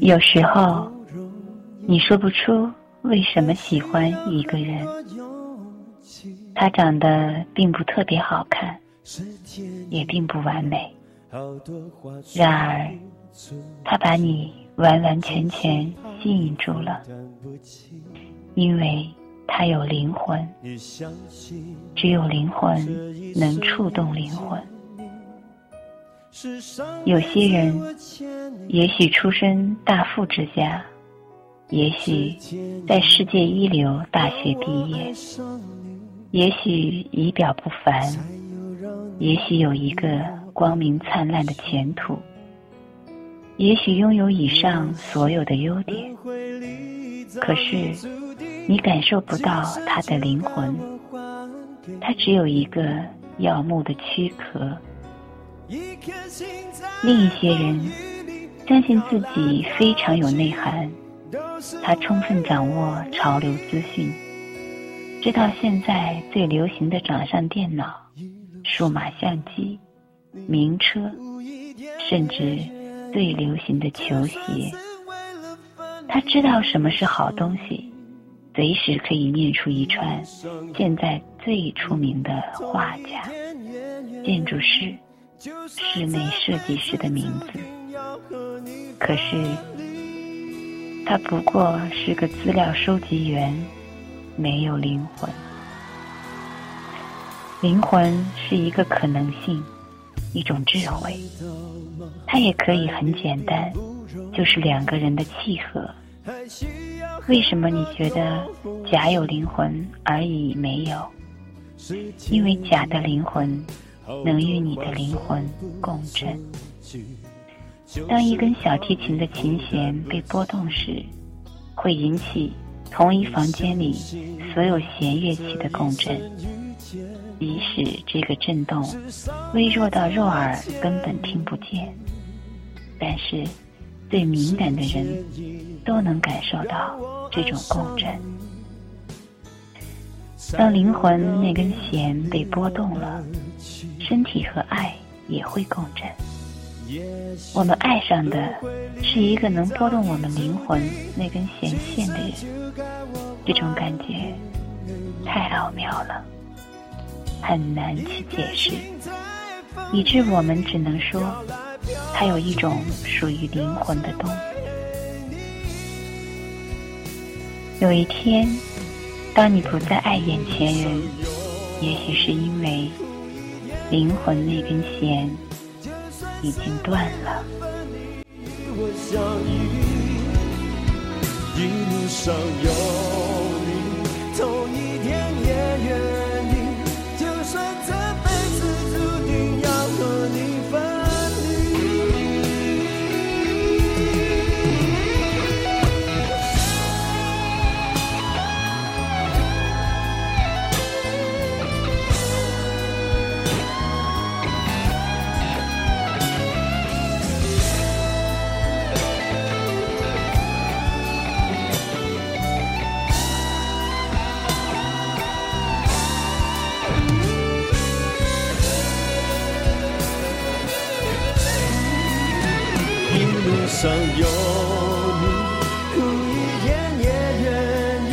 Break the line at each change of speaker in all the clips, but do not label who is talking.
有时候，你说不出为什么喜欢一个人，他长得并不特别好看，也并不完美，然而，他把你完完全全吸引住了，因为他有灵魂，只有灵魂能触动灵魂。有些人也许出身大富之家，也许在世界一流大学毕业，也许仪表不凡，也许有一个光明灿烂的前途，也许拥有以上所有的优点，可是你感受不到他的灵魂，他只有一个耀目的躯壳。另一些人相信自己非常有内涵，他充分掌握潮流资讯，知道现在最流行的掌上电脑、数码相机、名车，甚至最流行的球鞋。他知道什么是好东西，随时可以念出一串现在最出名的画家、建筑师。室内设计师的名字，可是他不过是个资料收集员，没有灵魂。灵魂是一个可能性，一种智慧，它也可以很简单，就是两个人的契合。为什么你觉得甲有灵魂而乙没有？因为甲的灵魂。能与你的灵魂共振。当一根小提琴的琴弦被拨动时，会引起同一房间里所有弦乐器的共振，即使这个震动微弱到肉耳根本听不见，但是最敏感的人都能感受到这种共振。当灵魂那根弦被拨动了。身体和爱也会共振。我们爱上的是一个能拨动我们灵魂那根弦线的人，这种感觉太奥妙了，很难去解释，以致我们只能说，它有一种属于灵魂的东西。有一天，当你不再爱眼前人，也许是因为。灵魂那根弦已经断了。一路上有路上有你，苦一点也愿意，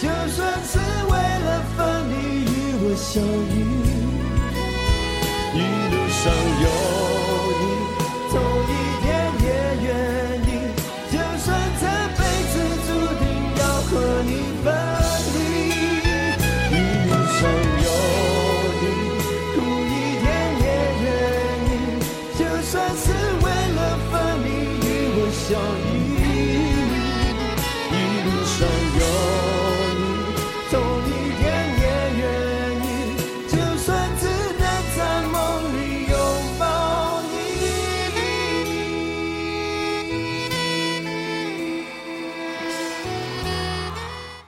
就算是为了分离与我相遇。don't